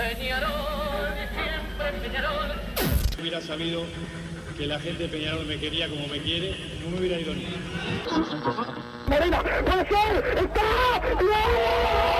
Peñarol, siempre Peñarol. Si hubiera sabido que la gente de Peñarol me quería como me quiere, no me hubiera ido ni. Puede ser, está, No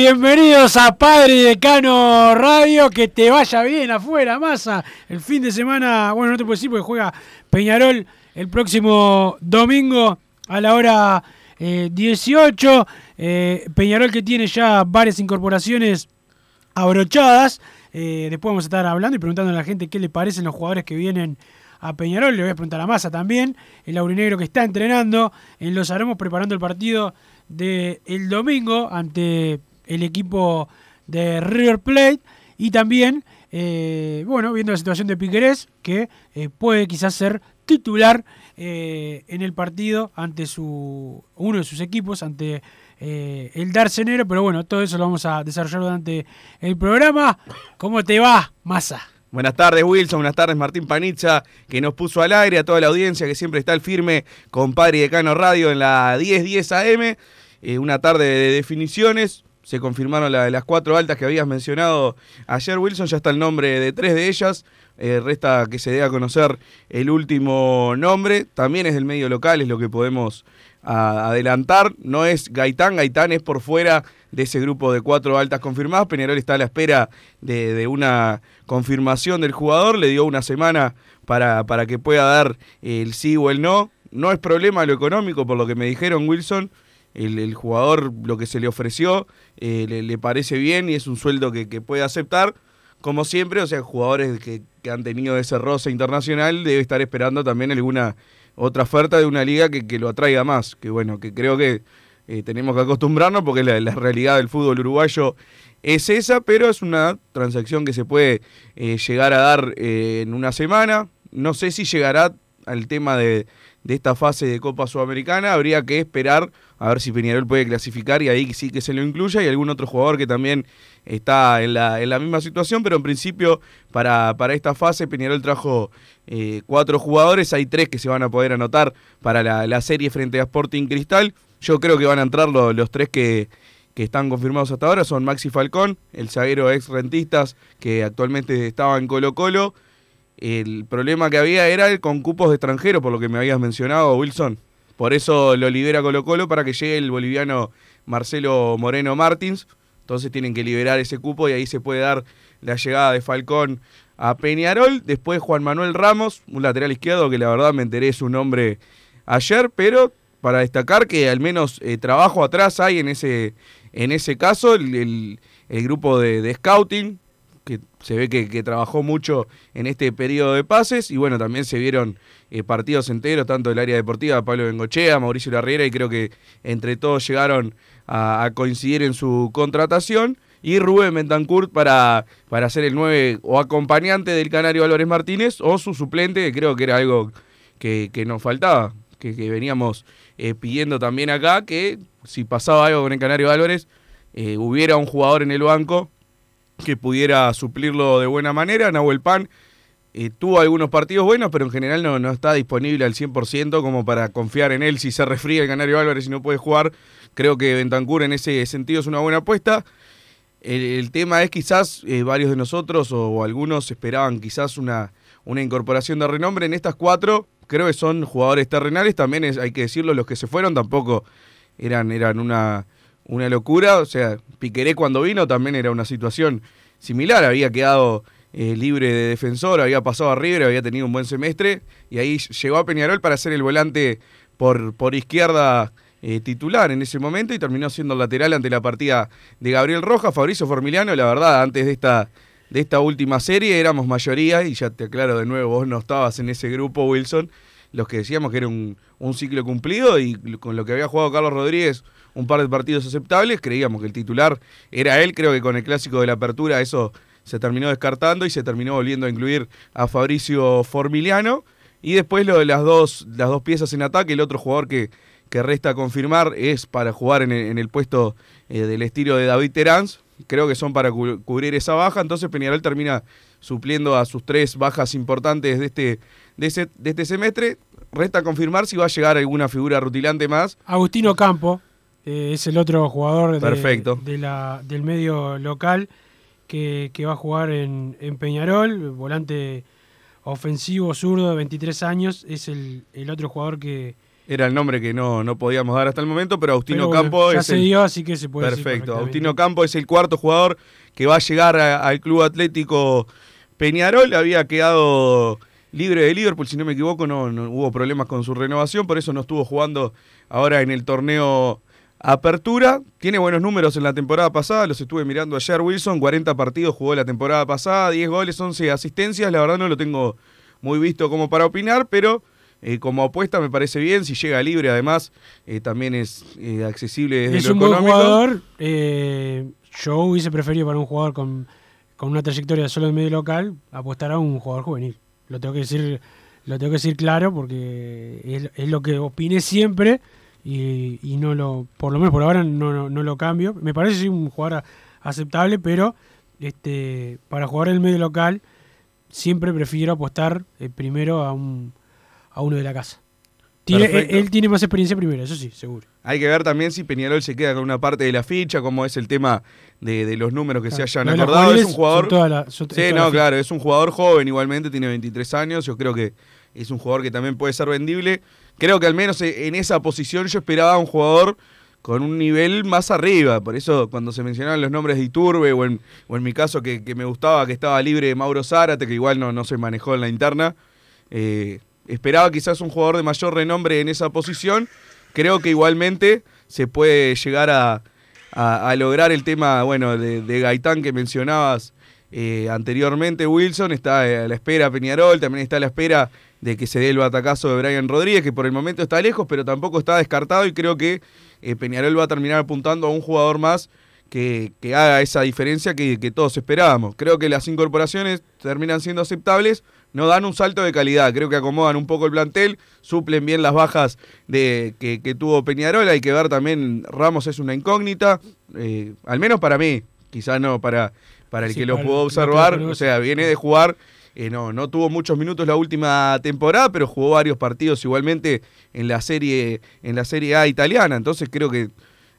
Bienvenidos a Padre Decano Radio. Que te vaya bien afuera, masa. El fin de semana, bueno, no te puedo decir porque juega Peñarol el próximo domingo a la hora eh, 18. Eh, Peñarol que tiene ya varias incorporaciones abrochadas. Eh, después vamos a estar hablando y preguntando a la gente qué le parecen los jugadores que vienen a Peñarol. Le voy a preguntar a Massa también, el aurinegro que está entrenando en Los Aromos preparando el partido del el domingo ante el equipo de River Plate. Y también, eh, bueno, viendo la situación de Piquerés, que eh, puede quizás ser titular eh, en el partido ante su uno de sus equipos, ante el Darcenero. Pero bueno, todo eso lo vamos a desarrollar durante el programa. ¿Cómo te va, Massa? Buenas tardes Wilson, buenas tardes Martín Panizza, que nos puso al aire, a toda la audiencia que siempre está al firme con Padre y Decano Radio en la 1010 AM. Eh, una tarde de definiciones, se confirmaron la- las cuatro altas que habías mencionado ayer Wilson, ya está el nombre de tres de ellas. Eh, resta que se dé a conocer el último nombre, también es del medio local, es lo que podemos adelantar. No es Gaitán, Gaitán es por fuera de ese grupo de cuatro altas confirmadas. Peñarol está a la espera de, de una confirmación del jugador, le dio una semana para, para que pueda dar el sí o el no. No es problema lo económico, por lo que me dijeron Wilson. El, jugador, lo que se le ofreció, eh, le, parece bien y es un sueldo que, puede aceptar. Como siempre, o sea, jugadores que, han tenido ese roce internacional debe estar esperando también alguna otra oferta de una liga que, lo atraiga más. Que bueno, que creo que eh, tenemos que acostumbrarnos porque la, realidad del fútbol uruguayo es esa, pero es una transacción que se puede eh, llegar a dar en una semana. No sé si llegará al tema de esta fase de Copa Sudamericana. Habría que esperar a ver si Peñarol puede clasificar y ahí sí que se lo incluya y algún otro jugador que también está en la, en la misma situación, pero en principio para, para esta fase Peñarol trajo eh, cuatro jugadores, hay tres que se van a poder anotar para la, la serie frente a Sporting Cristal. Yo creo que van a entrar lo- los tres que, que están confirmados hasta ahora, son Maxi Falcón, el zaguero ex rentistas que actualmente estaba en Colo Colo. El problema que había era el con cupos de extranjeros, por lo que me habías mencionado, Wilson. Por eso lo libera Colo Colo para que llegue el boliviano Marcelo Moreno Martins. Entonces tienen que liberar ese cupo y ahí se puede dar la llegada de Falcón a Peñarol. Después Juan Manuel Ramos, un lateral izquierdo que la verdad me enteré su nombre ayer, pero para destacar que al menos eh, trabajo atrás hay en ese, en ese caso, el, el- grupo de, de scouting, que se ve que, trabajó mucho en este periodo de pases, y bueno, también se vieron eh, partidos enteros, tanto del área deportiva, Pablo Bengochea, Mauricio Larriera, y creo que entre todos llegaron a, coincidir en su contratación. Y Rubén Bentancurt para, para ser el 9 o acompañante del Canario Álvarez Martínez o su suplente, que creo que era algo que, que nos faltaba, que, que veníamos eh, pidiendo también acá, que si pasaba algo con el Canario Álvarez, eh, hubiera un jugador en el banco que pudiera suplirlo de buena manera. Nahuel Pan eh, tuvo algunos partidos buenos, pero en general no, no está disponible al 100% como para confiar en él. Si se resfría el Canario Álvarez y no puede jugar, creo que Bentancur en ese sentido es una buena apuesta. El, tema es quizás eh, varios de nosotros o, o algunos esperaban quizás una, una incorporación de renombre. En estas cuatro creo que son jugadores terrenales, también es, hay que decirlo, los que se fueron tampoco eran, eran una, una locura. O sea, Piqueré cuando vino también era una situación similar, había quedado eh, libre de defensor, había pasado a River, había tenido un buen semestre y ahí llegó a Peñarol para ser el volante por, por izquierda eh, titular en ese momento y terminó siendo lateral ante la partida de Gabriel Rojas, Fabricio Formiliano, la verdad, antes de esta, de esta última serie éramos mayoría y ya te aclaro de nuevo, vos no estabas en ese grupo, Wilson, los que decíamos que era un, un ciclo cumplido y con lo que había jugado Carlos Rodríguez un par de partidos aceptables, creíamos que el titular era él, creo que con el clásico de la apertura eso se terminó descartando y se terminó volviendo a incluir a Fabricio Formiliano. Y después lo de las dos, las dos piezas en ataque, el otro jugador que, que resta confirmar es para jugar en el, puesto eh, del estilo de David Terán. Creo que son para cu cubrir esa baja, entonces Peñarol termina supliendo a sus tres bajas importantes de este, de, de este semestre. Resta confirmar si va a llegar alguna figura rutilante más. Agustino Campo eh, es el otro jugador de, Perfecto. de la, del medio local que, que va a jugar en, en, Peñarol, volante ofensivo zurdo de 23 años, es el, el otro jugador que... Era el nombre que no, no podíamos dar hasta el momento, pero Agustino pero bueno, Campo ya es se el... dio, así que se puede Perfecto. Agustino Campo es el cuarto jugador que va a llegar a, al Club Atlético Peñarol. Había quedado libre de Liverpool, si no me equivoco, no, no, hubo problemas con su renovación, por eso no estuvo jugando ahora en el torneo Apertura. Tiene buenos números en la temporada pasada, los estuve mirando ayer, Wilson, 40 partidos jugó la temporada pasada, 10 goles, 11 asistencias, la verdad no lo tengo muy visto como para opinar, pero eh, como apuesta me parece bien, si llega libre además eh, también es eh, accesible desde es lo un económico. buen jugador, yo hubiese preferido para un jugador con, con una trayectoria solo en medio local, apostar a un jugador juvenil. Lo tengo que decir, lo tengo que decir claro porque es, es lo que opiné siempre y, y, no lo, por lo menos por ahora no, no, no lo cambio. Me parece un jugador aceptable, pero este para jugar en el medio local siempre prefiero apostar eh, primero a un a uno de la casa. Tiene, él, él, tiene más experiencia primero, eso sí, seguro. Hay que ver también si Peñarol se queda con una parte de la ficha, cómo es el tema de, de los números que claro. se hayan no, acordado. Es un jugador. La, sí, no, claro, es un jugador joven igualmente, tiene 23 años. Yo creo que es un jugador que también puede ser vendible. Creo que al menos en esa posición yo esperaba un jugador con un nivel más arriba. Por eso cuando se mencionaban los nombres de Iturbe o en, o en mi caso que, que, me gustaba que estaba libre Mauro Zárate, que igual no, no se manejó en la interna, eh, esperaba quizás un jugador de mayor renombre en esa posición. Creo que igualmente se puede llegar a, a, lograr el tema bueno, de, Gaitán que mencionabas eh, anteriormente, Wilson. Está a la espera Peñarol, también está a la espera de que se dé el batacazo de Brian Rodríguez, que por el momento está lejos, pero tampoco está descartado y creo que eh, Peñarol va a terminar apuntando a un jugador más que, que haga esa diferencia que, que, todos esperábamos. Creo que las incorporaciones terminan siendo aceptables, no dan un salto de calidad, creo que acomodan un poco el plantel, suplen bien las bajas de, que, que tuvo Peñarol, hay que ver también, Ramos es una incógnita, eh, al menos para mí, quizás no para, para el sí, que lo pudo observar, o sea, viene de jugar eh, no, no tuvo muchos minutos la última temporada, pero jugó varios partidos igualmente en la serie, en la serie A italiana. Entonces creo que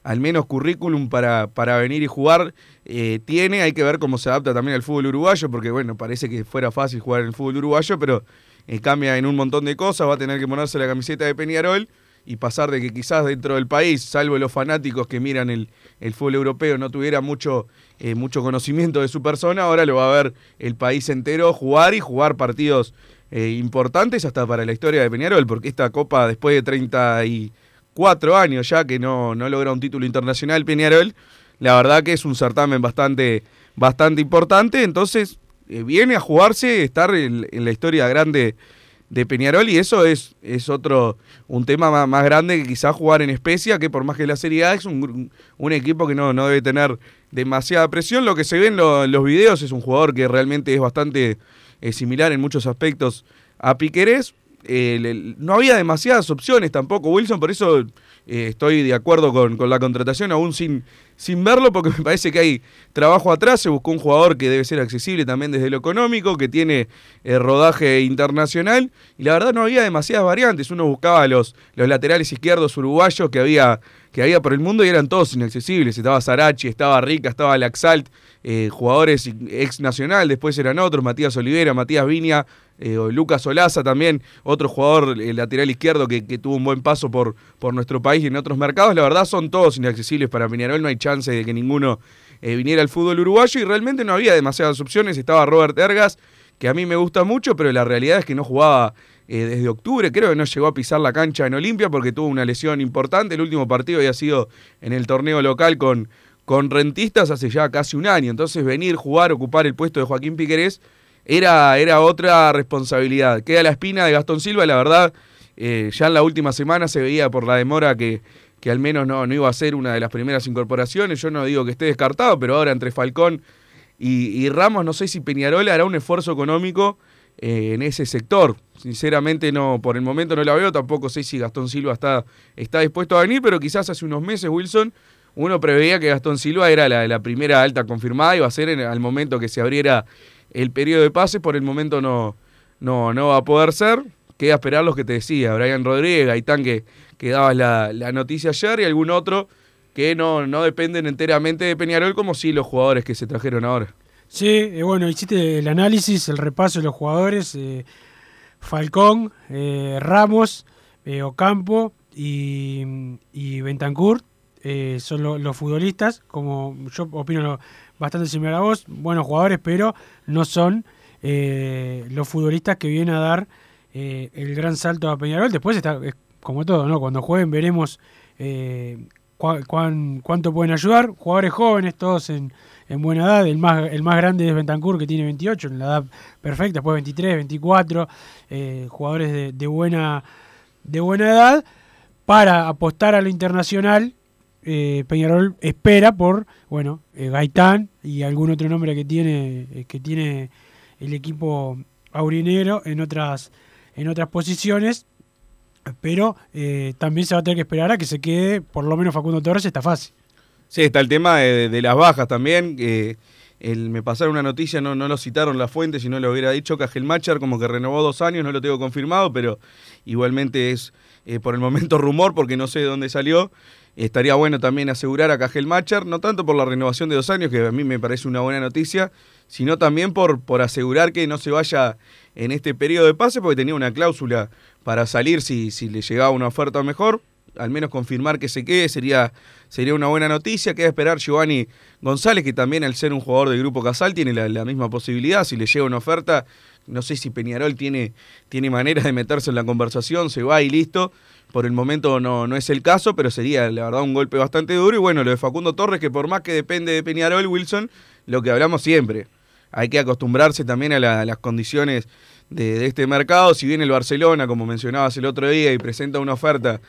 al menos currículum para, para venir y jugar eh, tiene. Hay que ver cómo se adapta también al fútbol uruguayo, porque bueno, parece que fuera fácil jugar en el fútbol uruguayo, pero eh, cambia en un montón de cosas. Va a tener que ponerse la camiseta de Peñarol y pasar de que quizás dentro del país, salvo los fanáticos que miran el, el fútbol europeo, no tuviera mucho, eh, mucho conocimiento de su persona, ahora lo va a ver el país entero jugar y jugar partidos eh, importantes hasta para la historia de Peñarol, porque esta copa después de 34 años ya que no, no logra un título internacional Peñarol, la verdad que es un certamen bastante, bastante importante, entonces eh, viene a jugarse, estar en, en la historia grande de Peñarol y eso es, es otro, un tema más, más, grande que quizás jugar en Especia, que por más que la Serie A es un, un equipo que no, no, debe tener demasiada presión. Lo que se ve en, lo, en los videos es un jugador que realmente es bastante eh, similar en muchos aspectos a Piquerés. Eh, no había demasiadas opciones tampoco, Wilson, por eso eh, estoy de acuerdo con, con, la contratación, aún sin, sin verlo, porque me parece que hay trabajo atrás. Se buscó un jugador que debe ser accesible también desde lo económico, que tiene eh, rodaje internacional, y la verdad no había demasiadas variantes. Uno buscaba los, los laterales izquierdos uruguayos que había, que había por el mundo y eran todos inaccesibles. Estaba Sarachi, estaba Rica, estaba Laxalt, eh, jugadores ex nacional, después eran otros, Matías Olivera, Matías Viña, eh, Lucas Olaza también, otro jugador el lateral izquierdo que, tuvo un buen paso por, por nuestro país y en otros mercados. La verdad son todos inaccesibles para Peñarol, no hay chance de que ninguno eh, viniera al fútbol uruguayo y realmente no había demasiadas opciones. Estaba Robert Ergas, que a mí me gusta mucho, pero la realidad es que no jugaba eh, desde octubre. Creo que no llegó a pisar la cancha en Olimpia porque tuvo una lesión importante. El último partido había sido en el torneo local con, con Rentistas hace ya casi un año. Entonces venir, jugar, ocupar el puesto de Joaquín Piquerés era, era otra responsabilidad. Queda la espina de Gastón Silva, la verdad, eh, ya en la última semana se veía por la demora que, que al menos no, no iba a ser una de las primeras incorporaciones. Yo no digo que esté descartado, pero ahora entre Falcón y, y Ramos, no sé si Peñarol hará un esfuerzo económico eh, en ese sector. Sinceramente, no, por el momento no la veo, tampoco sé si Gastón Silva está, está dispuesto a venir, pero quizás hace unos meses, Wilson, uno preveía que Gastón Silva era la, la primera alta confirmada, iba a ser en, al momento que se abriera el periodo de pases, por el momento no, no, no va a poder ser. Queda esperar los que te decía, Brian Rodríguez, Gaitán que, que dabas la, la noticia ayer y algún otro que no, no dependen enteramente de Peñarol como sí los jugadores que se trajeron ahora. Sí, eh, bueno, hiciste el análisis, el repaso de los jugadores. eh, Falcón, eh, Ramos, eh, Ocampo y, y son lo- los futbolistas. Como yo opino lo- bastante similar a vos, buenos jugadores, pero no son los futbolistas que vienen a dar el gran salto a Peñarol. Después está, es como todo, ¿no? Cuando jueguen veremos cuánto pueden ayudar. Jugadores jóvenes, todos en, en buena edad. El más, el más grande es Bentancur, que tiene 28, en la edad perfecta. Después 23, 24. eh, jugadores de, buena, de buena edad. Para apostar a lo internacional, eh, Peñarol espera por, bueno, eh, Gaitán y algún otro nombre que tiene, eh, que tiene el equipo aurinegro en otras, en otras posiciones. Pero también se va a tener que esperar a que se quede, por lo menos Facundo Torres, está fácil. Sí, está el tema de, las bajas también. el- me pasaron una noticia, no, no lo citaron la fuente, si no lo hubiera dicho, Cajelmachar como que renovó dos años, no lo tengo confirmado, pero igualmente es eh, por el momento rumor porque no sé de dónde salió. Estaría bueno también asegurar a Cajelmachar, no tanto por la renovación de dos años, que a mí me parece una buena noticia, sino también por, por asegurar que no se vaya en este periodo de pase, porque tenía una cláusula para salir si, si le llegaba una oferta mejor. Al menos confirmar que se quede sería, sería una buena noticia. Queda esperar Giovanni González, que también al ser un jugador del Grupo Casal tiene la, misma posibilidad. Si le llega una oferta, no sé si Peñarol tiene, tiene manera de meterse en la conversación, se va y listo. Por el momento no, no es el caso, pero sería la verdad un golpe bastante duro. Y bueno, lo de Facundo Torres, que por más que depende de Peñarol, Wilson, lo que hablamos siempre. Hay que acostumbrarse también a las condiciones de, de este mercado. Si bien el Barcelona, como mencionabas el otro día, y presenta una oferta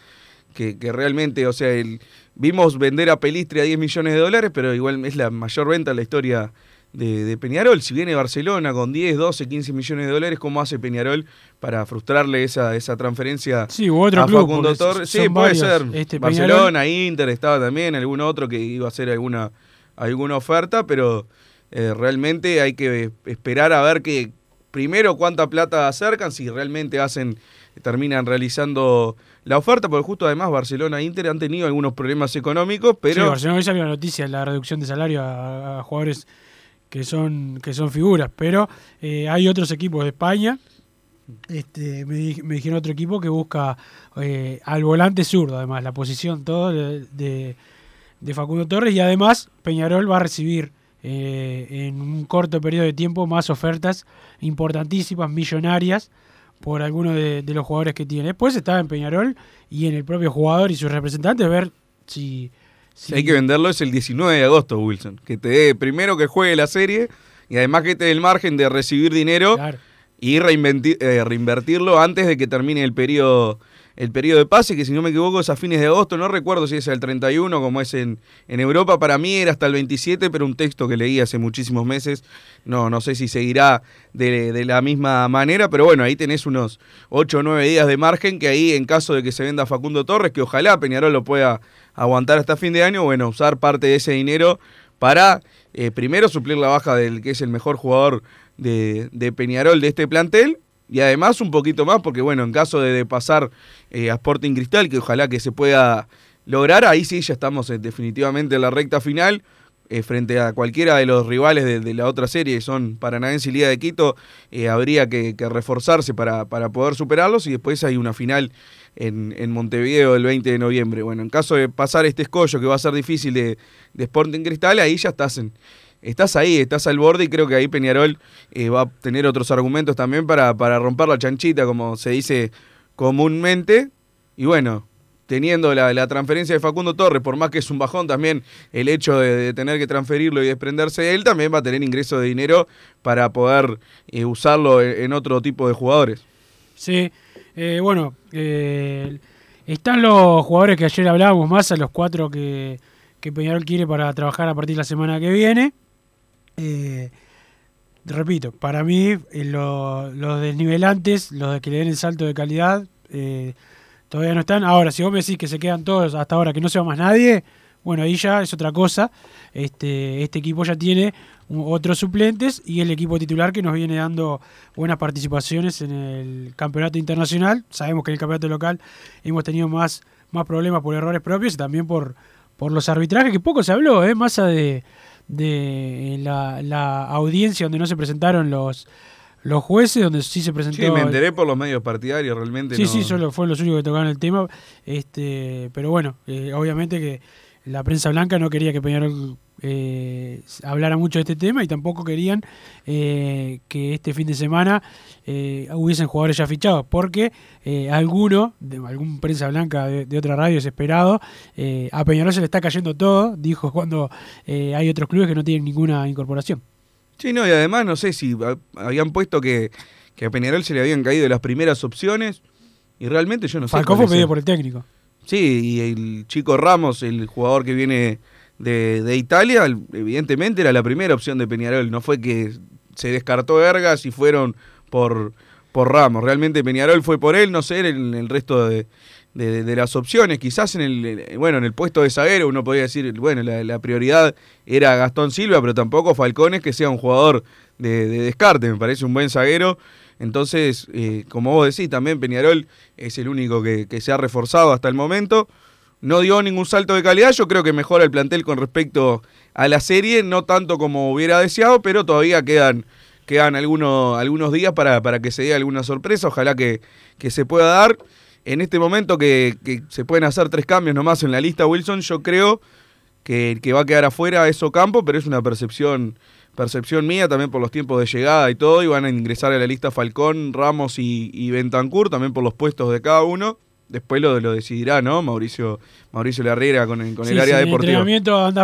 que, que realmente, o sea, el, vimos vender a Pelistri a 10 millones de dólares, pero igual es la mayor venta en la historia de, de Peñarol. Si viene Barcelona con 10, 12, 15 millones de dólares, ¿cómo hace Peñarol para frustrarle esa, esa transferencia Sí, u otro a club, Facundo Torres? Sí, puede varios. ser. Este, Barcelona, Inter, estaba también, algún otro que iba a hacer alguna, alguna oferta, pero eh, realmente hay que esperar a ver que primero cuánta plata acercan, si realmente hacen, terminan realizando la oferta, porque justo además Barcelona e Inter han tenido algunos problemas económicos, pero Sí, Barcelona hoy salió la noticia de la reducción de salario a, jugadores que son, que son figuras, pero eh, hay otros equipos de España. Este, me, di- me dijeron otro equipo que busca eh, al volante zurdo, además, la posición todo de, de- de Facundo Torres y además Peñarol va a recibir eh, en un corto periodo de tiempo más ofertas importantísimas, millonarias, por algunos de, de los jugadores que tiene. Después está en Peñarol y en el propio jugador y sus representantes ver si... si hay que venderlo es el 19 de agosto, Wilson. Que te dé primero que juegue la serie y además que te dé el margen de recibir dinero Claro. y eh, reinvertirlo antes de que termine el periodo el periodo de pase, que si no me equivoco es a fines de agosto, no recuerdo si es el 31 como es en, en Europa, para mí era hasta el 27, pero un texto que leí hace muchísimos meses, no, no sé si seguirá de, de la misma manera, pero bueno, ahí tenés unos 8 o 9 días de margen, que ahí en caso de que se venda Facundo Torres, que ojalá Peñarol lo pueda aguantar hasta fin de año, bueno, usar parte de ese dinero para eh, primero suplir la baja del que es el mejor jugador de, de Peñarol de este plantel y además un poquito más porque bueno, en caso de, pasar eh, a Sporting Cristal, que ojalá que se pueda lograr, ahí sí ya estamos eh, definitivamente en la recta final eh, frente a cualquiera de los rivales de, la otra serie, que son Paranaense y Liga de Quito, habría que, que reforzarse para, para poder superarlos y después hay una final en, en Montevideo el 20 de noviembre. Bueno, en caso de pasar este escollo que va a ser difícil de, de Sporting Cristal, ahí ya estás en, estás ahí, estás al borde y creo que ahí Peñarol eh, va a tener otros argumentos también para, para romper la chanchita, como se dice comúnmente. Y bueno, teniendo la, transferencia de Facundo Torres, por más que es un bajón también el hecho de, tener que transferirlo y desprenderse de él, también va a tener ingreso de dinero para poder eh, usarlo en, otro tipo de jugadores. Sí, eh, bueno, eh, están los jugadores que ayer hablábamos más, a los cuatro que Peñarol quiere para trabajar a partir de la semana que viene. Eh, repito, para mí eh, lo- los desnivelantes, los que le den el salto de calidad, eh, todavía no están. Ahora, si vos me decís que se quedan todos hasta ahora, que no se va más nadie, bueno, ahí ya es otra cosa. Este, este equipo ya tiene otros suplentes y el equipo titular que nos viene dando buenas participaciones en el campeonato internacional. Sabemos que en el campeonato local hemos tenido más, más problemas por errores propios y también por, por los arbitrajes, que poco se habló, ¿eh? más de, de la, la audiencia donde no se presentaron los, los jueces, donde sí se presentó... Sí, me enteré por los medios partidarios, realmente Sí, no- sí, solo fue los únicos que tocaron el tema. Este, pero bueno, eh, obviamente que la prensa blanca no quería que Peñarol eh, hablara mucho de este tema y tampoco querían eh, que este fin de semana eh, hubiesen jugadores ya fichados, porque alguno, de algún prensa blanca de, de otra radio desesperado, a Peñarol se le está cayendo todo, dijo cuando hay otros clubes que no tienen ninguna incorporación. Sí, no, y además no sé si ha- habían puesto que, que a Peñarol se le habían caído las primeras opciones y realmente yo no sé. Falcó fue pedido por el técnico. Sí, y el chico Ramos, el jugador que viene de, de Italia, evidentemente era la primera opción de Peñarol. No fue que se descartó Ergas y fueron por, por Ramos. Realmente Peñarol fue por él, no sé, en el resto de, de- las opciones. Quizás en el, bueno, en el puesto de zaguero uno podría decir, bueno, la, prioridad era Gastón Silva, pero tampoco Falcones que sea un jugador de, de descarte. Me parece un buen zaguero. Entonces, eh, como vos decís, también Peñarol es el único que, que se ha reforzado hasta el momento. No dio ningún salto de calidad, yo creo que mejora el plantel con respecto a la serie, no tanto como hubiera deseado, pero todavía quedan, quedan algunos, algunos días para, para que se dé alguna sorpresa, ojalá que, que se pueda dar. En este momento que, que se pueden hacer tres cambios nomás en la lista Wilson, yo creo que el que va a quedar afuera es Ocampo, pero es una percepción, percepción mía también por los tiempos de llegada y todo, y van a ingresar a la lista Falcón, Ramos y, y Bentancur, también por los puestos de cada uno. Después lo, lo decidirá, ¿no? Mauricio, Mauricio Larriera con el, con el Sí, área en deportiva.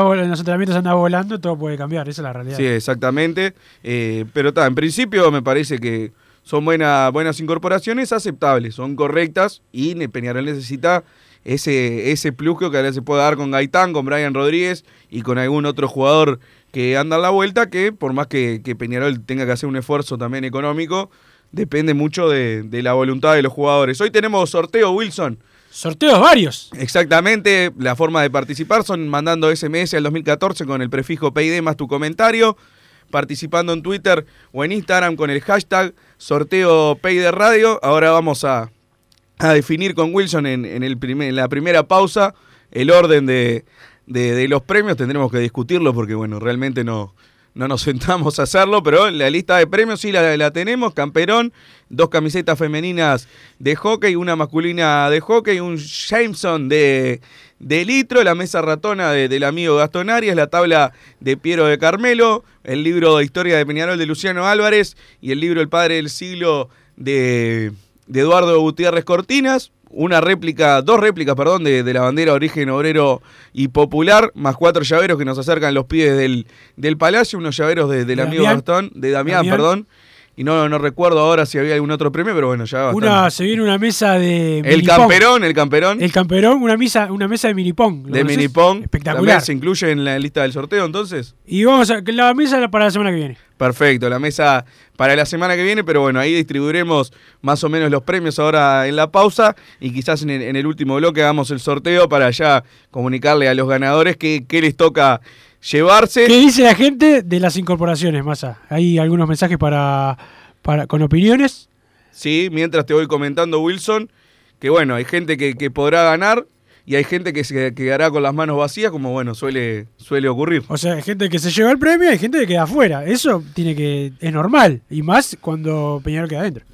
vol- en los entrenamientos andás volando, todo puede cambiar, esa es la realidad. Sí, exactamente. Eh, pero está, en principio me parece que son buena- buenas incorporaciones, aceptables, son correctas y Peñarol necesita ese, ese plus que ahora se puede dar con Gaitán, con Brian Rodríguez y con algún otro jugador que anda a la vuelta, que por más que, que Peñarol tenga que hacer un esfuerzo también económico, depende mucho de, de la voluntad de los jugadores. Hoy tenemos sorteo, Wilson. Sorteos varios. Exactamente, la forma de participar son mandando SMS al 2014 con el prefijo PID más tu comentario, participando en Twitter o en Instagram con el hashtag sorteo PID Radio. Ahora vamos a, a definir con Wilson en, en el primer- en la primera pausa el orden de, de- de los premios. Tendremos que discutirlo porque, bueno, realmente no, no nos sentamos a hacerlo, pero la lista de premios sí la, la tenemos. Camperón, dos camisetas femeninas de hockey, una masculina de hockey, un Jameson de, de litro, la mesa ratona de- del amigo Gastón Arias, la tabla de Piero de Carmelo, el libro de historia de Peñarol de Luciano Álvarez y el libro El Padre del Siglo de, de Eduardo Gutiérrez Cortinas. Una réplica, dos réplicas, perdón, de, de la bandera origen obrero y popular, más cuatro llaveros que nos acercan los pies del, del palacio, unos llaveros de- del De amigo. Gastón, de Damián, Damián. perdón. Y no, no recuerdo ahora si había algún otro premio, pero bueno, ya bastante. Una, se viene una mesa de. El minipong. camperón, el camperón El camperón, una mesa, una mesa de minipong. ¿lo de? Minipong. Espectacular. También se incluye en la lista del sorteo, entonces. Y vamos a. La mesa para la semana que viene. Perfecto, la mesa para la semana que viene, pero bueno, ahí distribuiremos más o menos los premios ahora en la pausa y quizás en el, en el último bloque hagamos el sorteo para ya comunicarle a los ganadores qué, qué les toca llevarse. ¿Qué dice la gente de las incorporaciones, Massa? Hay algunos mensajes para, para con opiniones. Sí, mientras te voy comentando, Wilson, que bueno, hay gente que, que podrá ganar y hay gente que se quedará con las manos vacías, como bueno, suele, suele ocurrir. O sea, hay gente que se lleva el premio y hay gente que queda afuera. Eso tiene que es normal. Y más cuando Peñarol queda adentro.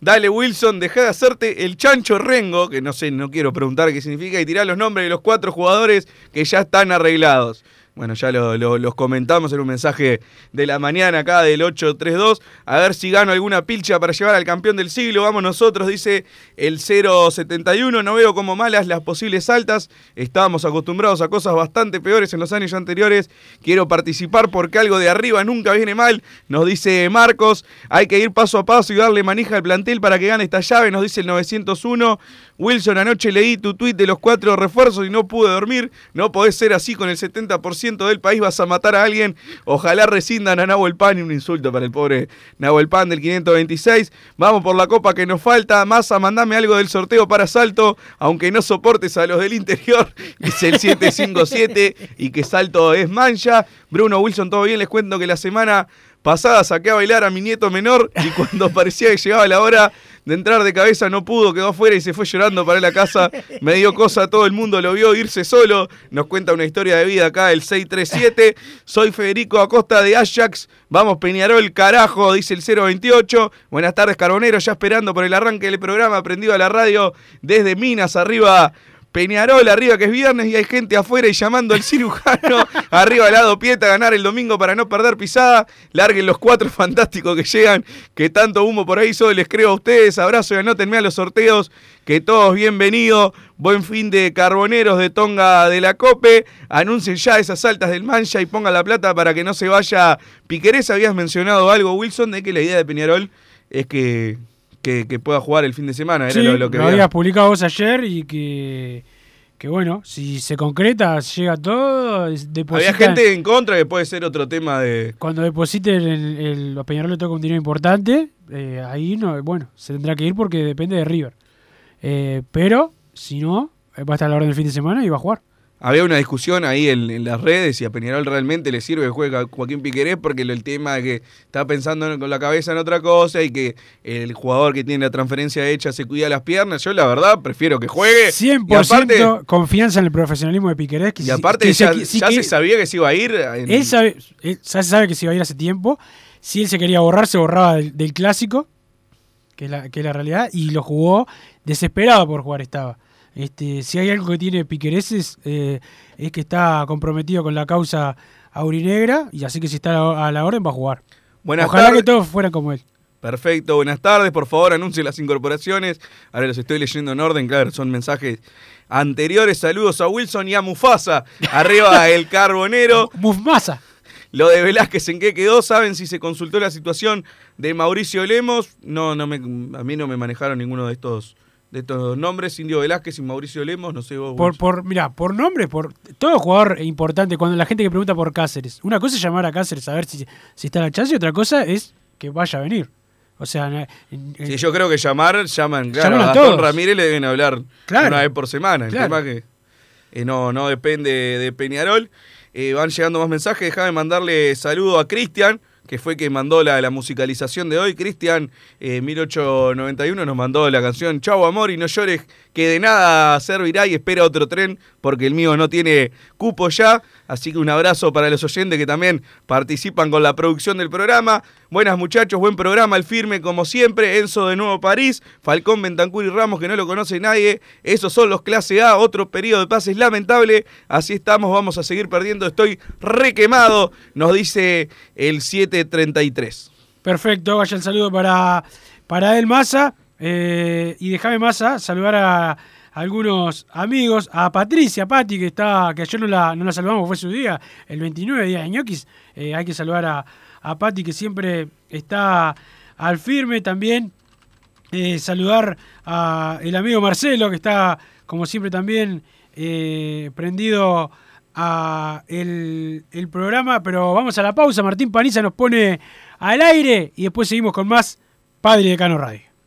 Dale, Wilson, deja de hacerte el chancho rengo, que no sé, no quiero preguntar qué significa, y tirá los nombres de los cuatro jugadores que ya están arreglados. Bueno, ya lo- lo- los comentamos en un mensaje de la mañana acá del 832. A ver si gano alguna pilcha para llevar al campeón del siglo. Vamos nosotros, dice el 071. No veo como malas las posibles altas. Estábamos acostumbrados a cosas bastante peores en los años anteriores. Quiero participar porque algo de arriba nunca viene mal. Nos dice Marcos. Hay que ir paso a paso y darle manija al plantel para que gane esta llave. Nos dice el 901. Wilson, anoche leí tu tuit de los cuatro refuerzos y no pude dormir. No podés ser así con el 70% del país. Vas a matar a alguien. Ojalá rescindan a Nahuel Pan y un insulto para el pobre Nahuel Pan del 526. Vamos por la copa que nos falta. Massa, mandame algo del sorteo para Salto. Aunque no soportes a los del interior. Dice el 757 y que Salto es mancha. Bruno Wilson, todo bien. Les cuento que la semana pasada saqué a bailar a mi nieto menor y cuando parecía que llegaba la hora de entrar de cabeza no pudo, quedó afuera y se fue llorando para la casa. Me dio cosa, todo el mundo lo vio irse solo. Nos cuenta una historia de vida acá el 637. Soy Federico Acosta de Ajax. Vamos Peñarol, carajo, dice el 028. Buenas tardes, Carbonero, ya esperando por el arranque del programa, prendido a la radio desde Minas, arriba Peñarol arriba que es viernes y hay gente afuera y llamando al cirujano arriba al lado Pieta a ganar el domingo para no perder pisada. Larguen los cuatro fantásticos que llegan, que tanto humo por ahí solo les creo a ustedes. Abrazo y anótenme a los sorteos, que todos bienvenidos. Buen fin de carboneros de Tonga de la Cope. Anuncien ya esas altas del Mancha y pongan la plata para que no se vaya Piquerés. Habías mencionado algo, Wilson, de que la idea de Peñarol es que, que, que pueda jugar el fin de semana. Era Sí, lo, lo que lo había- habías publicado vos ayer y que, que bueno, si se concreta, llega todo, Había gente en contra que puede ser otro tema de. Cuando depositen el, el, los Peñarol le toca un dinero importante, eh, ahí no, bueno, se tendrá que ir porque depende de River. Eh, pero, si no, va a estar a la hora del fin de semana y va a jugar. Había una discusión ahí en, en las redes si a Peñarol realmente le sirve que juegue Joaquín Piquerés porque el tema de que está pensando en- con la cabeza en otra cosa y que el jugador que tiene la transferencia hecha se cuida las piernas. Yo la verdad prefiero que juegue. 100% Y aparte, confianza en el profesionalismo de Piquerés. Que y aparte que ya, se- si ya que- se sabía que se iba a ir. en- Él sabe, él ya se sabe que se iba a ir hace tiempo. Si él se quería borrar, se borraba del, del clásico, que es, la, que es la realidad, y lo jugó desesperado por jugar estaba. Este, si hay algo que tiene Piquereses, eh, es que está comprometido con la causa aurinegra, y así que si está a la, orden va a jugar. Buenas Ojalá tardes. que todos fueran como él. Perfecto, buenas tardes. Por favor, anuncien las incorporaciones. Ahora los estoy leyendo en orden, claro, son mensajes anteriores. Saludos a Wilson y a Mufasa. Arriba el carbonero. Mufmasa. Lo de Velázquez en qué quedó, ¿saben si se consultó la situación de Mauricio Lemos? No, no me, a mí no me manejaron ninguno de estos, de estos nombres, Indio Velázquez y Mauricio Lemos, no sé vos. Por, Wilson. por, mira, por nombre, por todo jugador importante, cuando la gente que pregunta por Cáceres, una cosa es llamar a Cáceres a ver si, si está la chance y otra cosa es que vaya a venir. O sea, en- en- Sí, yo creo que llamar, llaman, claro, a a Gastón todos. Ramírez le deben hablar Claro. una vez por semana. El Claro. tema que eh, no, no depende de Peñarol. Eh, van llegando más mensajes, déjame mandarle saludo a Cristian, que fue quien mandó la, la musicalización de hoy. Cristian, eh, 1891, nos mandó la canción Chau amor y no llores, que de nada servirá y espera otro tren, porque el mío no tiene cupo ya. Así que un abrazo para los oyentes que también participan con la producción del programa. Buenas muchachos, buen programa, el firme como siempre. Enzo de Nuevo París, Falcón, Bentancur y Ramos, que no lo conoce nadie. Esos son los clase A, otro periodo de pases lamentable. Así estamos, vamos a seguir perdiendo. Estoy requemado, nos dice el 733. Perfecto, vaya el saludo para, para él, Massa. eh, y déjame, Massa, saludar a, algunos amigos, a Patricia, Pati, que está que ayer no la, no la saludamos, fue su día, el 29, día de ñoquis. Eh, hay que saludar a, a Pati, que siempre está al firme también. Eh, saludar a el amigo Marcelo, que está, como siempre, también eh, prendido a el, el programa. Pero vamos a la pausa. Martín Paniza nos pone al aire y después seguimos con más Padre de Cano Radio.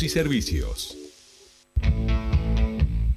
y servicios.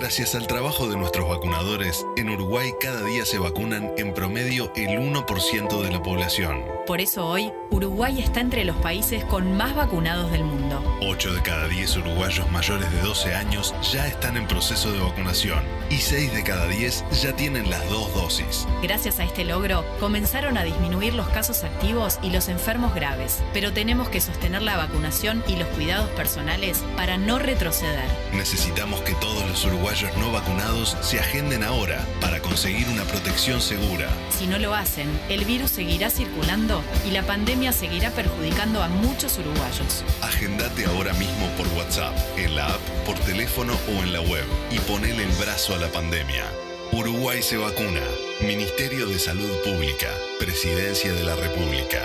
Gracias al trabajo de nuestros vacunadores, en Uruguay cada día se vacunan en promedio el 1% de la población. Por eso hoy, Uruguay está entre los países con más vacunados del mundo. 8 de cada 10 uruguayos mayores de 12 años ya están en proceso de vacunación y 6 de cada 10 ya tienen las dos dosis. Gracias a este logro, comenzaron a disminuir los casos activos y los enfermos graves, pero tenemos que sostener la vacunación y los cuidados personales para no retroceder. Necesitamos que todos los uruguayos no vacunados se agenden ahora para conseguir una protección segura. Si no lo hacen, el virus seguirá circulando y la pandemia seguirá perjudicando a muchos uruguayos. Agendate ahora mismo por WhatsApp, en la app, por teléfono o en la web y ponele el brazo a la pandemia. Uruguay se vacuna. Ministerio de Salud Pública. Presidencia de la República.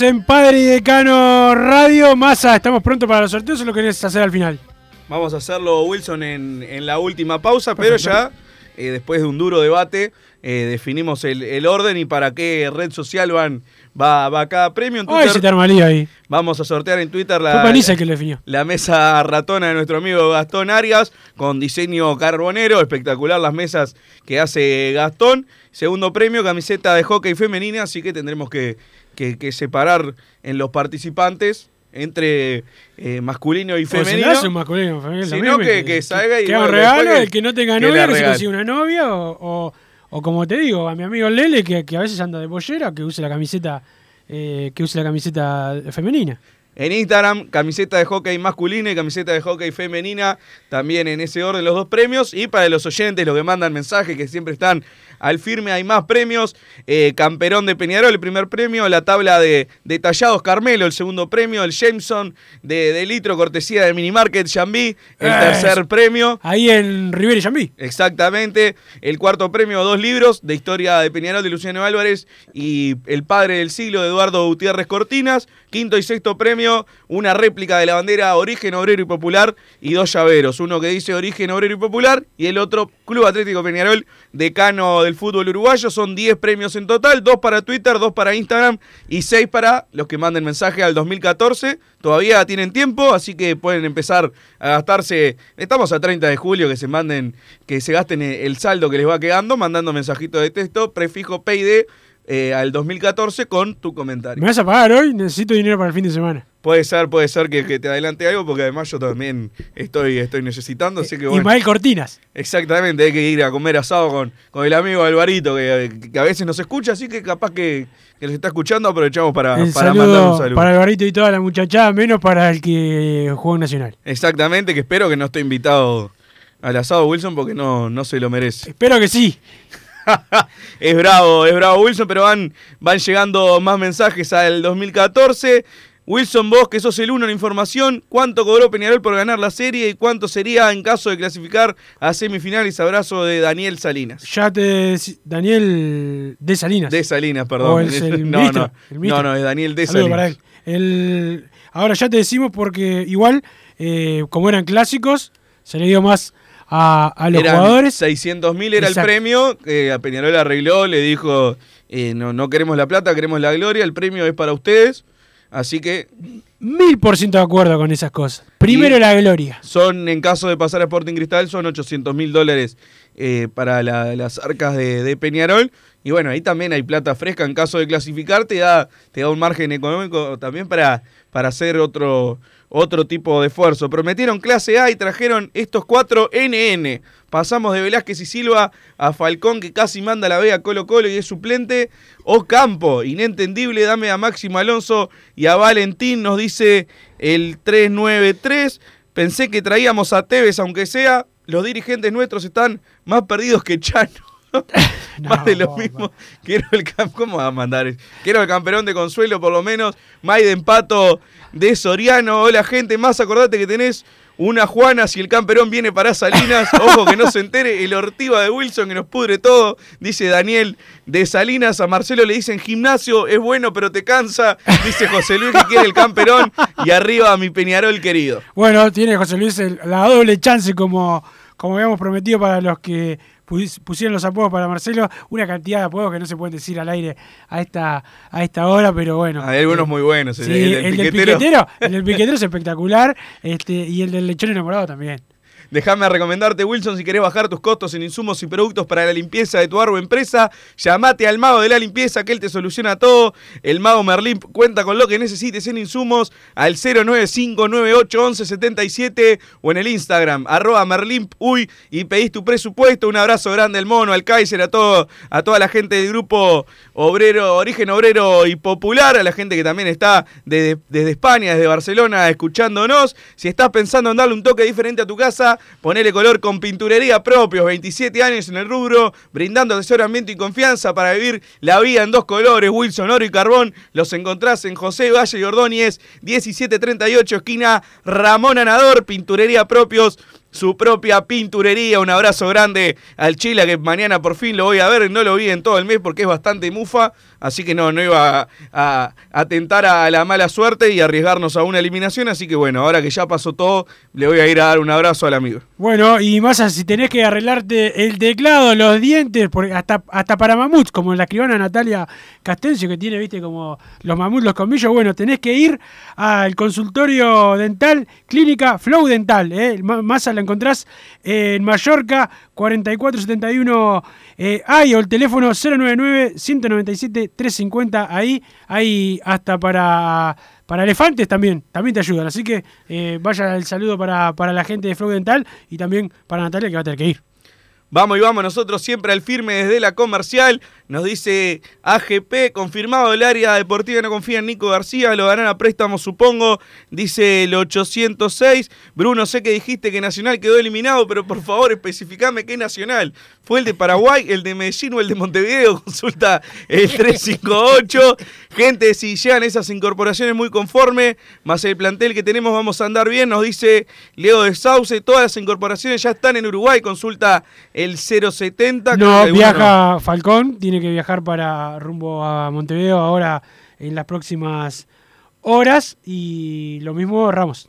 En Padre y Decano Radio. Massa, estamos pronto para los sorteos o lo querés hacer al final. Vamos a hacerlo, Wilson, en, en la última pausa, pero ya eh, después de un duro debate eh, definimos el, el orden y para qué red social van, va, va cada premio. En Ay, se te armaría ahí. Vamos a sortear en Twitter que lo la mesa ratona de nuestro amigo Gastón Arias con diseño carbonero, espectacular las mesas que hace Gastón. Segundo premio, camiseta de hockey femenina, así que tendremos que, que- que separar en los participantes entre eh, masculino y le femenino. hace un masculino, femenino, Si también, no, que, que salga y que bueno, regalo, que- el que no tenga que novia, que se consiga una novia, o, o, o como te digo, a mi amigo Lele, que, que a veces anda de pollera, que use la camiseta, eh, que use la camiseta femenina. En Instagram, camiseta de hockey masculina y camiseta de hockey femenina, también en ese orden los dos premios. Y para los oyentes, los que mandan mensajes, que siempre están al firme, hay más premios. Eh, Camperón de Peñarol, el primer premio. La tabla de detallados Carmelo, el segundo premio. El Jameson de, de litro, cortesía de Minimarket Jambi, el Eh, tercer premio. Ahí en Rivera y Jambí. Exactamente. El cuarto premio, dos libros de historia de Peñarol de Luciano Álvarez y El padre del siglo de Eduardo Gutiérrez Cortinas. Quinto y sexto premio, una réplica de la bandera Origen Obrero y Popular y dos llaveros. Uno que dice Origen Obrero y Popular y el otro Club Atlético Peñarol, decano del fútbol uruguayo. Son 10 premios en total, dos para Twitter, dos para Instagram y seis para los que manden mensaje al 2014. Todavía tienen tiempo, así que pueden empezar a gastarse. Estamos a 30 de julio, que se manden, que se gasten el saldo que les va quedando, mandando mensajitos de texto, prefijo PID eh, al 2014 con tu comentario. ¿Me vas a pagar hoy? Necesito dinero para el fin de semana. Puede ser, puede ser que, que te adelante algo, porque además yo también estoy, estoy necesitando, así que bueno. Ismael Cortinas. Exactamente, hay que ir a comer asado con, con el amigo Alvarito, que, que a veces nos escucha, así que capaz que, que nos está escuchando, aprovechamos para, El para mandar un saludo para Alvarito y toda la muchachada, menos para el que juega en Nacional. Exactamente, que espero que no esté invitado al asado Wilson porque no, no se lo merece. Espero que sí. es bravo, es bravo Wilson, pero van, van llegando más mensajes al 2014. Wilson, vos que sos el uno en información, ¿cuánto cobró Peñarol por ganar la serie y cuánto sería en caso de clasificar a semifinales? Abrazo de Daniel Salinas. Ya te. Daniel de Salinas. De Salinas, perdón. O es el no, ministro, no, el ministro. no, no, es Daniel de Saludo Salinas. para él. El- ahora ya te decimos porque igual, eh, como eran clásicos, se le dio más a, a los Eran jugadores. 600 mil era Exacto. el premio, que a Peñarol arregló, le dijo, eh, no, no queremos la plata, queremos la gloria, el premio es para ustedes. Así que Mil por ciento de acuerdo con esas cosas. Primero la gloria. son, en caso de pasar a Sporting Cristal, son 800 mil dólares eh, para la- las arcas de, de Peñarol. Y bueno, ahí también hay plata fresca. En caso de clasificar, te da, te da un margen económico también para, para hacer otro, otro tipo de esfuerzo. Prometieron clase A y trajeron estos cuatro NN. Pasamos de Velázquez y Silva a Falcón, que casi manda la B a Colo Colo y es suplente. Ocampo, inentendible, dame a Máximo Alonso y a Valentín, nos dice el 393. Pensé que traíamos a Tevez, aunque sea. Los dirigentes nuestros están más perdidos que Chano. más de lo mismo. Quiero el ¿Cómo va a mandar? Quiero el campeón de consuelo, por lo menos. Maiden Pato de Soriano. Hola, gente. Más acordate que tenés una Juana si el camperón viene para Salinas. Ojo que no se entere. El Ortiva de Wilson que nos pudre todo. Dice Daniel de Salinas. A Marcelo le dicen gimnasio es bueno, pero te cansa. Dice José Luis que quiere el camperón. Y arriba a mi Peñarol querido. Bueno, tiene José Luis la doble chance como, como habíamos prometido para los que pusieron los apodos para Marcelo. Una cantidad de apodos que no se pueden decir al aire a esta, a esta hora, pero bueno. Hay algunos muy buenos. Sí, el, del piquetero, el del piquetero es espectacular este, y el del lechón enamorado también. Déjame recomendarte, Wilson, si querés bajar tus costos en insumos y productos para la limpieza de tu árbol empresa, llamate al mago de la limpieza que él te soluciona todo. El mago Merlín cuenta con lo que necesites en insumos al 095981177 o en el Instagram, arroba merlimpuy y pedís tu presupuesto. Un abrazo grande al mono, al Kaiser, a, todo, a toda la gente del grupo obrero, origen obrero y popular, a la gente que también está desde, desde España, desde Barcelona, escuchándonos. Si estás pensando en darle un toque diferente a tu casa, ponele color con pinturería propios, 27 años en el rubro, brindando asesoramiento y confianza para vivir la vida en dos colores, Wilson, oro y carbón. Los encontrás en José Valle y Ordóñez, 1738, esquina Ramón Anador, pinturería propios su propia pinturería. Un abrazo grande al Chila que mañana por fin lo voy a ver. No lo vi en todo el mes porque es bastante mufa. Así que no, no iba a, a, a a la mala suerte y arriesgarnos a una eliminación. Así que bueno, ahora que ya pasó todo, le voy a ir a dar un abrazo al amigo. Bueno, y más si tenés que arreglarte el teclado, los dientes, porque hasta, hasta para mamuts, como la escribana Natalia Castencio, que tiene, viste, como los mamuts, los colmillos, bueno, tenés que ir al consultorio dental, clínica Flow Dental, ¿eh? Ma- Masa la encontrás en Mallorca, 4471 eh, hay, o el teléfono 099-197-350, ahí hay hasta para... Para elefantes también, también te ayudan. Así que eh, vaya el saludo para, para la gente de Flow Dental y también para Natalia que va a tener que ir. Vamos y vamos nosotros siempre al firme desde la comercial. Nos dice AGP, confirmado el área deportiva, no confía en Nico García, lo darán a préstamo supongo. Dice el 806. Bruno, sé que dijiste que Nacional quedó eliminado, pero por favor especificame qué Nacional. ¿Fue el de Paraguay, el de Medellín o el de Montevideo? Consulta el 358. Gente, si llegan esas incorporaciones muy conforme, más el plantel que tenemos, vamos a andar bien. Nos dice Leo de Sauce, todas las incorporaciones ya están en Uruguay. Consulta 070. creo que No, alguno viaja Falcón, tiene que viajar para rumbo a Montevideo ahora en las próximas horas y lo mismo Ramos.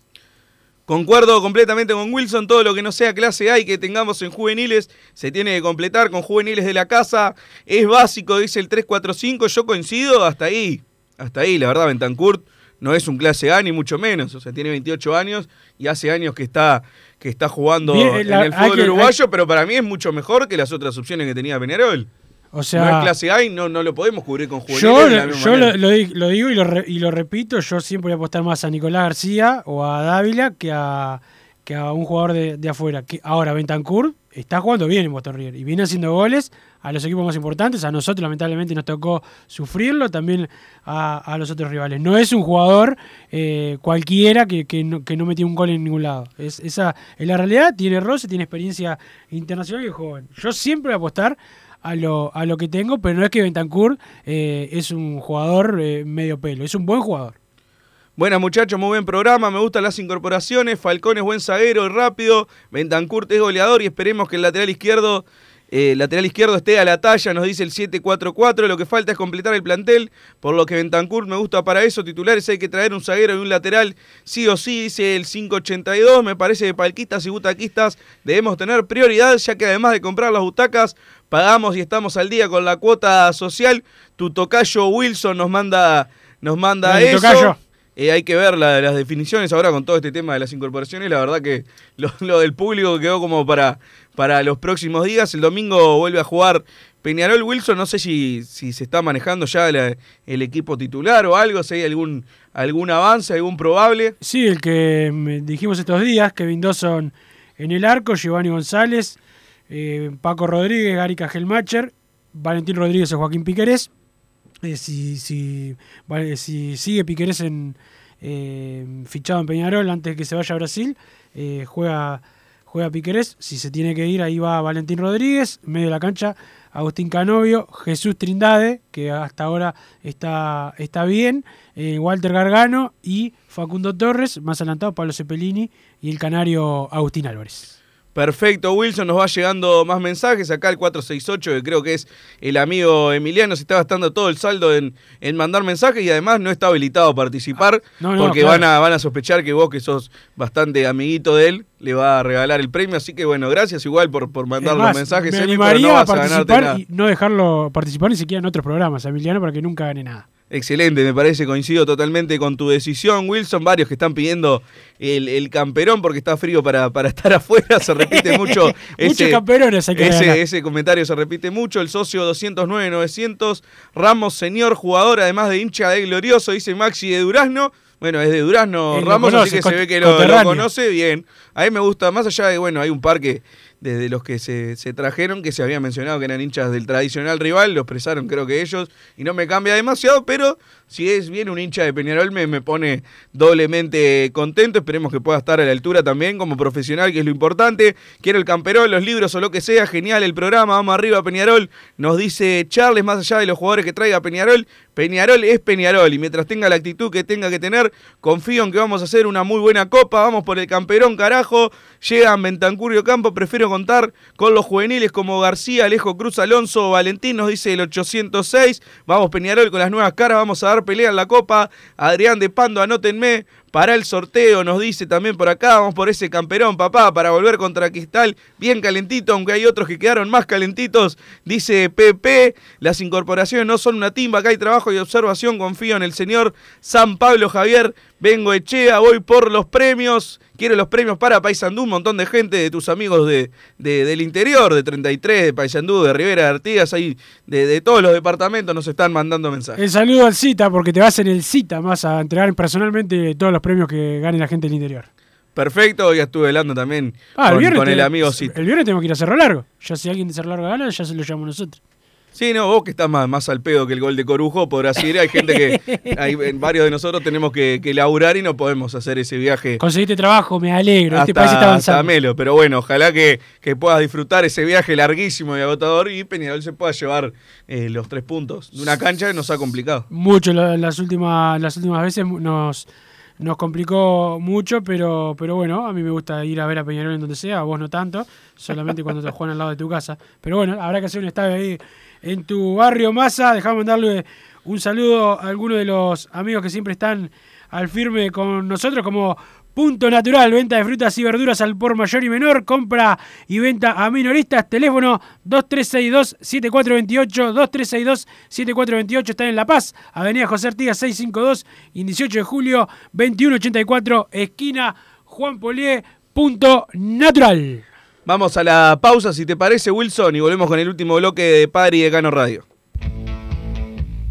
Concuerdo completamente con Wilson, todo lo que no sea clase A y que tengamos en juveniles se tiene que completar con juveniles de la casa. Es básico, dice el 345, yo coincido hasta ahí. Hasta ahí, la verdad, Bentancurt no es un clase A ni mucho menos, o sea, tiene 28 años y hace años que está que está jugando Bien, en la- el fútbol que- uruguayo, pero para mí es mucho mejor que las otras opciones que tenía Peñarol. O sea, no es clase A y no, no lo podemos cubrir con juveniles Yo, de la misma yo lo, lo di- lo digo y lo, re- y lo repito, yo siempre voy a apostar más a Nicolás García o a Dávila que a, que a un jugador de, de afuera. Que ahora Bentancur está jugando bien en Boston River y viene haciendo goles a los equipos más importantes. A nosotros lamentablemente nos tocó sufrirlo, también a, los otros rivales. No es un jugador eh, cualquiera que, no, que metió un gol en ningún lado. Es, esa es la realidad, tiene roce, tiene experiencia internacional y es joven. Yo siempre voy a apostar a lo, a lo que tengo, pero no es que Bentancur eh, es un jugador eh, medio pelo, es un buen jugador. Buenas muchachos, muy buen programa, me gustan las incorporaciones, Falcón es buen zaguero y rápido, Bentancurt es goleador y esperemos que el lateral izquierdo eh, lateral izquierdo esté a la talla, nos dice el 7-4-4. Lo que falta es completar el plantel, por lo que Bentancur me gusta para eso. Titulares hay que traer un zaguero y un lateral, sí o sí, dice el 582. Me parece que palquistas y butaquistas debemos tener prioridad, ya que además de comprar las butacas, pagamos y estamos al día con la cuota social. Tu tocayo Wilson nos manda, nos manda eso. tocayo. Eh, hay que ver la- las definiciones ahora con todo este tema de las incorporaciones. La verdad que lo, del público quedó como para, para los próximos días. El domingo vuelve a jugar Peñarol Wilson. No sé si, si se está manejando ya el equipo titular o algo, si hay algún, algún avance, algún probable. Sí, el que mm, dijimos estos días, Kevin Dawson en el arco, Giovanni González, eh, Paco Rodríguez, Gary Cajelmacher, Valentín Rodríguez o Joaquín Piquerés. Eh, si, si, vale, si sigue Piquerés eh, fichado en Peñarol antes de que se vaya a Brasil, eh, juega, juega Piquerés. Si se tiene que ir, ahí va Valentín Rodríguez, medio de la cancha, Agustín Canovio, Jesús Trindade, que hasta ahora está, está bien, Walter Gargano y Facundo Torres, más adelantado Pablo Cepelini y el canario Agustín Álvarez. Perfecto, Wilson, nos va llegando más mensajes. Acá el 468, que creo que es el amigo Emiliano, se está gastando todo el saldo en, en mandar mensajes y además no está habilitado a participar no, no, porque claro. van, a, van a sospechar que vos, que sos bastante amiguito de él, le va a regalar el premio. Así que bueno, gracias igual por, por mandar los mensajes. me Emi, pero animaría no vas a participar y no dejarlo participar ni siquiera en otros programas, Emiliano, para que nunca gane nada. Excelente, me parece, coincido totalmente con tu decisión, Wilson. Varios que están pidiendo el, el camperón porque está frío para, para estar afuera, se repite mucho. Muchos camperones ese, ese comentario se repite mucho. El socio 209-900, Ramos, señor jugador, además de hincha de Glorioso, dice Maxi de Durazno. Bueno, es de Durazno Ramos, conoce, así que se ve que lo, lo conoce bien. A mí me gusta, más allá de, bueno, hay un par que desde los que se, se trajeron, que se había mencionado que eran hinchas del tradicional rival, lo expresaron creo que ellos, y no me cambia demasiado, pero si es bien un hincha de Peñarol me, me pone doblemente contento, esperemos que pueda estar a la altura también como profesional, que es lo importante, quiero el camperón, los libros o lo que sea, genial el programa, vamos arriba Peñarol, nos dice Charles, más allá de los jugadores que traiga Peñarol, Peñarol es Peñarol, y mientras tenga la actitud que tenga que tener, confío en que vamos a hacer una muy buena copa, vamos por el camperón, carajo, llegan Bentancur Campo, prefiero contar con los juveniles como García, Alejo Cruz, Alonso, Valentín, nos dice el 806, vamos Peñarol con las nuevas caras, vamos a dar pelea en la copa, Adrián de Pando, anótenme, para el sorteo, nos dice también por acá, vamos por ese camperón, papá, para volver contra Cristal, bien calentito, aunque hay otros que quedaron más calentitos, dice Pepe, las incorporaciones no son una timba, acá hay trabajo y observación, confío en el señor San Pablo Javier, vengo Echea, voy por los premios, quiero los premios para Paysandú, un montón de gente de tus amigos de, de- del interior, de 33, de Paysandú, de Rivera de Artigas, ahí de, de todos los departamentos nos están mandando mensajes. El saludo al Cita, porque te vas en el Cita más a entregar personalmente todos los premios que gane la gente del interior. Perfecto, hoy estuve hablando también Ah, con, el viernes, con el te- amigo Cita. el viernes tenemos que ir a Cerro Largo. Ya si alguien de Cerro Largo gana, ya se lo llamamos nosotros. Sí, no, vos que estás más, más al pedo que el gol de Corujo, podrás ir. Hay gente que, hay, varios de nosotros tenemos que, que laburar y no podemos hacer ese viaje Conseguiste trabajo, me alegro. hasta, este país está hasta avanzando. Melo. Pero bueno, ojalá que, que puedas disfrutar ese viaje larguísimo y agotador y Peñarol se pueda llevar eh, los tres puntos de una cancha que nos ha complicado. Mucho la- las últimas, las últimas veces nos, nos complicó mucho, pero, pero bueno, a mí me gusta ir a ver a Peñarol en donde sea, a vos no tanto, solamente cuando te juegan al lado de tu casa. Pero bueno, habrá que hacer un estadio ahí en tu barrio Massa. Dejame mandarle un saludo a algunos de los amigos que siempre están al firme con nosotros, como Punto Natural, venta de frutas y verduras al por mayor y menor, compra y venta a minoristas, teléfono 2362-7428, 2362-7428, está en La Paz, Avenida José Artigas 652, y en 18 de julio, 2184, esquina Juan Polié, Punto Natural. Vamos a la pausa, si te parece, Wilson, y volvemos con el último bloque de Padre y Decano Radio.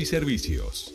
y servicios.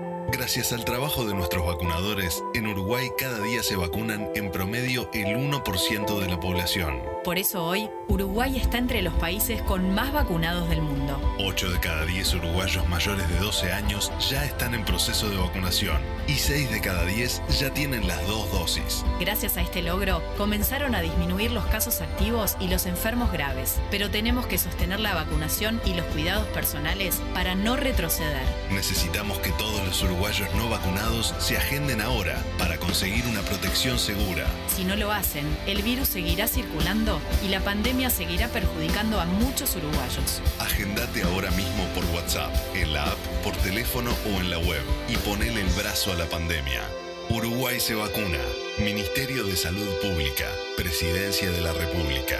Gracias al trabajo de nuestros vacunadores, en Uruguay cada día se vacunan en promedio el 1% de la población. Por eso hoy, Uruguay está entre los países con más vacunados del mundo. 8 de cada 10 uruguayos mayores de 12 años ya están en proceso de vacunación y 6 de cada 10 ya tienen las dos dosis. Gracias a este logro, comenzaron a disminuir los casos activos y los enfermos graves, pero tenemos que sostener la vacunación y los cuidados personales para no retroceder. Necesitamos que todos los uruguayos no vacunados se agenden ahora para conseguir una protección segura. Si no lo hacen, el virus seguirá circulando y la pandemia seguirá perjudicando a muchos uruguayos. Agendate ahora mismo por WhatsApp, en la app, por teléfono o en la web y ponele el brazo a la pandemia. Uruguay se vacuna. Ministerio de Salud Pública. Presidencia de la República.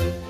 thank you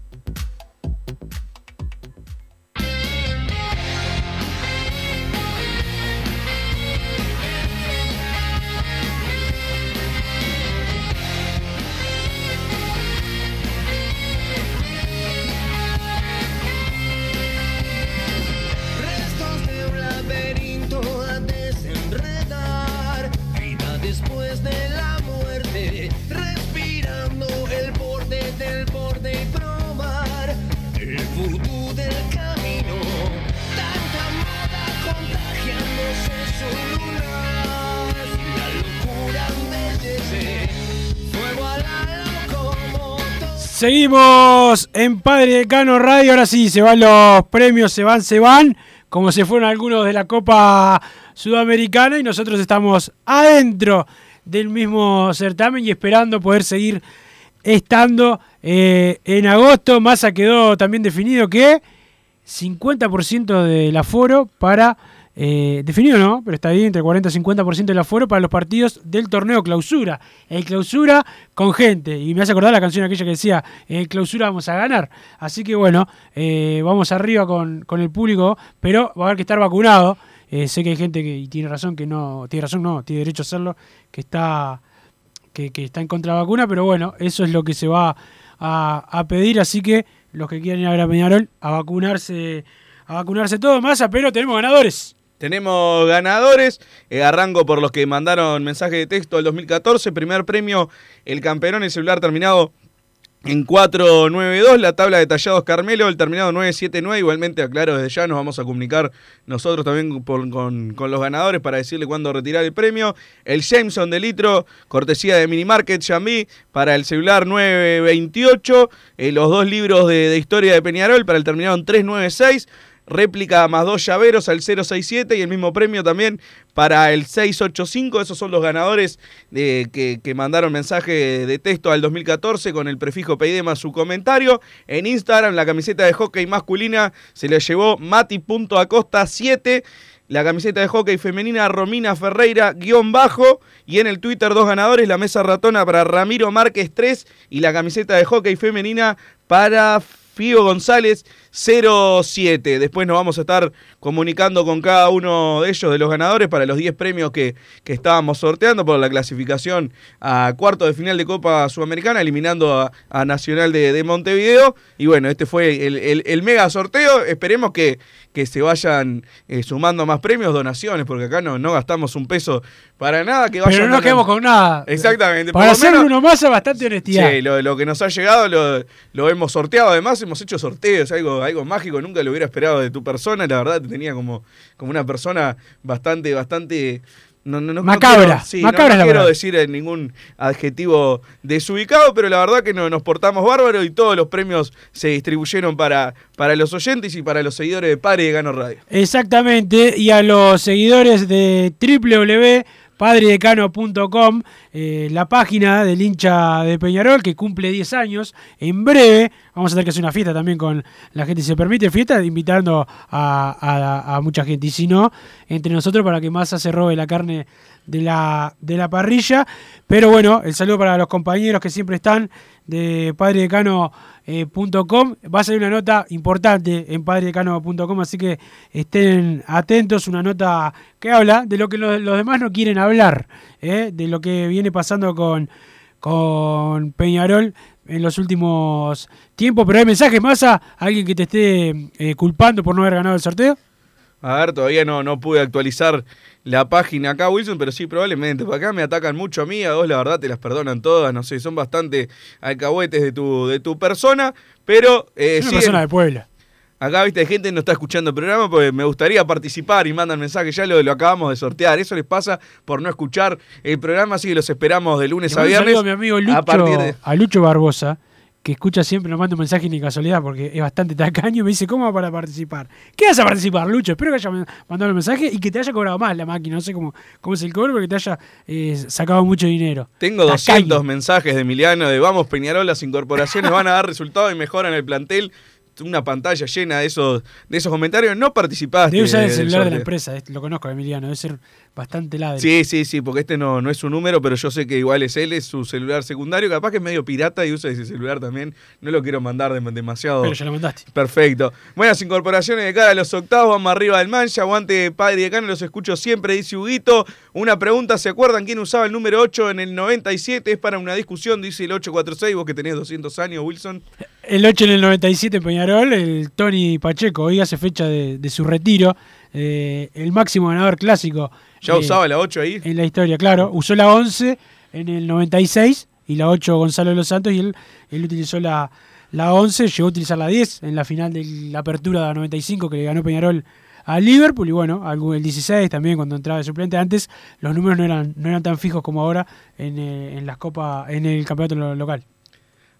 Seguimos en Padre Decano Radio. Ahora sí, se van los premios, se van, se van. Como se fueron algunos de la Copa Sudamericana. Y nosotros estamos adentro del mismo certamen y esperando poder seguir estando eh, en agosto. Massa quedó también definido que 50% del aforo para. Eh, definido no, pero está bien, entre 40 y 50% del aforo para los partidos del torneo clausura. El clausura con gente. Y me hace acordar la canción aquella que decía: el clausura vamos a ganar. Así que bueno, eh, vamos arriba con, con el público, pero va a haber que estar vacunado. Eh, sé que hay gente que tiene razón que no, tiene razón, no, tiene derecho a hacerlo, que está que, que está en contra de la vacuna, pero bueno, eso es lo que se va a, a pedir, así que los que quieran ir a ver a Peñarol, a vacunarse, a vacunarse todo más, pero tenemos ganadores. Tenemos ganadores. Eh, arranco por los que mandaron mensaje de texto del 2014. Primer premio, el campeón, el celular terminado en 492. La tabla de tallados Carmelo, el terminado 979. Igualmente, aclaro desde ya, nos vamos a comunicar nosotros también con, con los ganadores para decirle cuándo retirar el premio. El Jameson de litro, cortesía de Mini Market Jambi, para el celular 928. Eh, los dos libros de, de historia de Peñarol para el terminado en 396 réplica más dos llaveros al 067 y el mismo premio también para el 685. Esos son los ganadores de- que, que mandaron mensaje de texto al 2014 con el prefijo más su comentario. En Instagram la camiseta de hockey masculina se la llevó Mati.acosta7. La camiseta de hockey femenina Romina Ferreira guion bajo. Y en el Twitter dos ganadores, la mesa ratona para Ramiro Márquez 3 y la camiseta de hockey femenina para Fío González 07. Después nos vamos a estar comunicando con cada uno de ellos, de los ganadores, para los 10 premios que, que estábamos sorteando por la clasificación a cuarto de final de Copa Sudamericana, eliminando a, a Nacional de, de Montevideo. Y bueno, este fue el, el- el mega sorteo. Esperemos que, que se vayan eh, sumando más premios, donaciones, porque acá no, no gastamos un peso para nada. Que Pero vayan no nos quedamos con nada. Exactamente. Para hacer uno más, bastante honestidad. Sí, lo, lo que nos ha llegado lo, lo hemos sorteado. Además, hemos hecho sorteos, algo, algo mágico. Nunca lo hubiera esperado de tu persona. La verdad, te tenía como, como una persona bastante, bastante. No, no, no, no Macabra, quiero- sí, no- macabra quiero decir eh, ningún adjetivo desubicado, pero la verdad que no, nos portamos bárbaro y todos los premios se distribuyeron para, para los oyentes y para los seguidores de Padre de Gano Radio. Exactamente, y a los seguidores de www.padridecano.com, eh, la página del hincha de Peñarol que cumple 10 años, en breve vamos a tener que hacer una fiesta también con la gente, si se permite fiesta, invitando a mucha gente, y si no, entre nosotros para que Massa se robe la carne de la, de la parrilla, pero bueno, el saludo para los compañeros que siempre están de Padre Decano eh. Va a salir una nota importante en padredecano.com, así que estén atentos. Una nota que habla de lo que los, los demás no quieren hablar, ¿eh? de lo que viene pasando con, con Peñarol en los últimos tiempos. Pero hay mensajes más a alguien que te esté eh, culpando por no haber ganado el sorteo. A ver, todavía no, no pude actualizar la página acá, Wilson, pero sí, probablemente. Por acá me atacan mucho a mí, a vos la verdad te las perdonan todas, no sé, son bastante alcahuetes de tu, de tu persona, pero... Eh, Es una siguen- persona de Puebla. Acá, viste, hay gente que no está escuchando el programa porque me gustaría participar y mandan mensajes. Ya lo, lo acabamos de sortear. Eso les pasa por no escuchar el programa, así que los esperamos de lunes a viernes. saludo a mi amigo Lucho, A partir de... a Lucho Barbosa, que escucha siempre, nos manda un mensaje ni casualidad, porque es bastante tacaño, me dice, ¿cómo va para participar? ¿Qué vas a participar, Lucho? Espero que haya mandado el mensaje y que te haya cobrado más la máquina. No sé cómo, cómo es el cobro, pero que te haya eh, sacado mucho dinero. Tengo 200 mensajes de Emiliano de vamos Peñarol, las incorporaciones van a dar resultado y mejoran el plantel. Una pantalla llena de esos, de esos comentarios. No participaste. Debe usar el celular de la empresa, este, lo conozco, Emiliano, debe ser bastante ladre. Sí, sí, sí, porque este no, no es su número, pero yo sé que igual es él, es su celular secundario. Capaz que es medio pirata y usa ese celular también. No lo quiero mandar de- demasiado. Pero ya lo mandaste. Perfecto. Buenas incorporaciones de cara a los octavos, vamos arriba del mancha, aguante padre y decano, los escucho siempre, dice Huguito. Una pregunta, ¿se acuerdan quién usaba el número 8 en el 97? Es para una discusión, dice el 846, vos que tenés 200 años, Wilson. El 8 en el 97 en Peñarol, el Tony Pacheco, hoy hace fecha de, de su retiro, eh, el máximo ganador clásico. ¿Ya eh, usaba la 8 ahí? En la historia, claro. Usó la 11 en el 96 y la 8 Gonzalo de los Santos y él, él utilizó la, la 11, llegó a utilizar la 10 en la final de la apertura de 95 que le ganó Peñarol a Liverpool y bueno, el 16 también cuando entraba de suplente. Antes los números no eran, no eran tan fijos como ahora en, eh, en las copas, en el campeonato lo- local.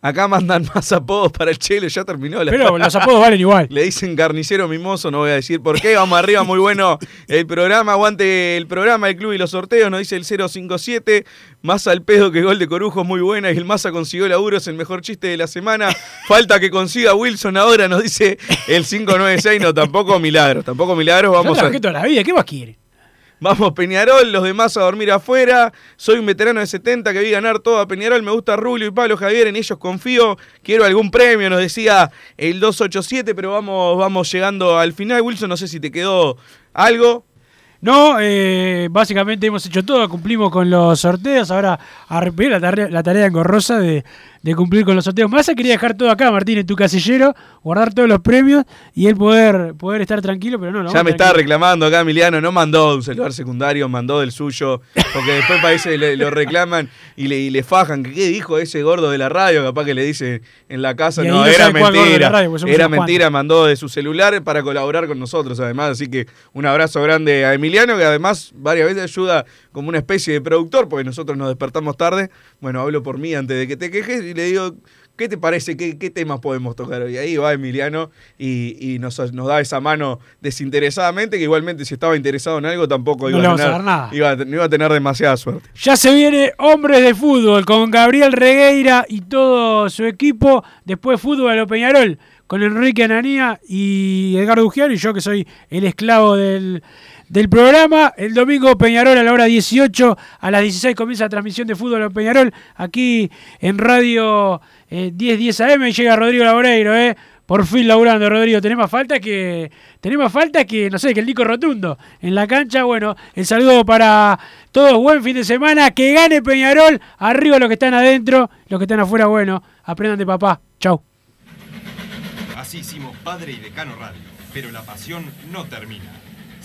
Acá mandan más apodos para el Chelo, ya terminó la Pero los apodos valen igual. Le dicen carnicero mimoso, no voy a decir por qué. Vamos arriba, muy bueno el programa. Aguante el programa, el club y los sorteos. Nos dice el 057. Más al pedo que gol de Corujo, muy buena. Y el Massa consiguió laburo, es el mejor chiste de la semana. Falta que consiga Wilson ahora, nos dice el 596. No, tampoco milagros, tampoco milagros. Yo Vamos trabajé a. toda la vida, ¿qué más quiere? Vamos Peñarol, los demás a dormir afuera. Soy un veterano de 70 que vi ganar todo a Peñarol. Me gusta Rulio y Pablo Javier, en ellos confío. Quiero algún premio, nos decía el 287, pero vamos, vamos llegando al final. Wilson, no sé si te quedó algo. No, eh, básicamente hemos hecho todo, cumplimos con los sorteos. Ahora a la tarea, la tarea engorrosa de, de cumplir con los sorteos. Massa quería dejar todo acá, Martín, en tu casillero, guardar todos los premios y él poder, poder estar tranquilo, pero no, lo Ya me está reclamando acá Emiliano, no mandó un celular secundario, mandó del suyo, porque después parece le, lo reclaman y le, y le fajan. ¿Qué dijo ese gordo de la radio? Capaz que le dice en la casa, no, no era mentira. radio, Era mentira, mandó de su celular para colaborar con nosotros además. Así que un abrazo grande a Emiliano, que además varias veces ayuda como una especie de productor, porque nosotros nos despertamos tarde. Bueno, hablo por mí antes de que te quejes y le digo, ¿qué te parece? ¿Qué, qué temas podemos tocar hoy? Ahí va Emiliano y, y nos, nos da esa mano desinteresadamente, que igualmente si estaba interesado en algo tampoco iba, a tener, nada. Iba, no iba a tener demasiada suerte. Ya se viene Hombres de Fútbol con Gabriel Regueira y todo su equipo. Después Fútbol a lo Peñarol con Enrique Ananía y Edgardo Ujiano y yo que soy el esclavo del, del programa. El domingo Peñarol a la hora 18, a las 16 comienza la transmisión de Fútbol a Peñarol aquí en Radio eh, 1010 AM llega Rodrigo Laboreiro, ¿eh? Por fin laburando, Rodrigo. Tenés más falta que. Tenés falta que, no sé, que el Nico Rotundo. En la cancha, bueno, el saludo para todos. Buen fin de semana. Que gane Peñarol. Arriba los que están adentro. Los que están afuera, bueno, aprendan de papá. Chau. Así hicimos Padre y Decano Radio, pero la pasión no termina.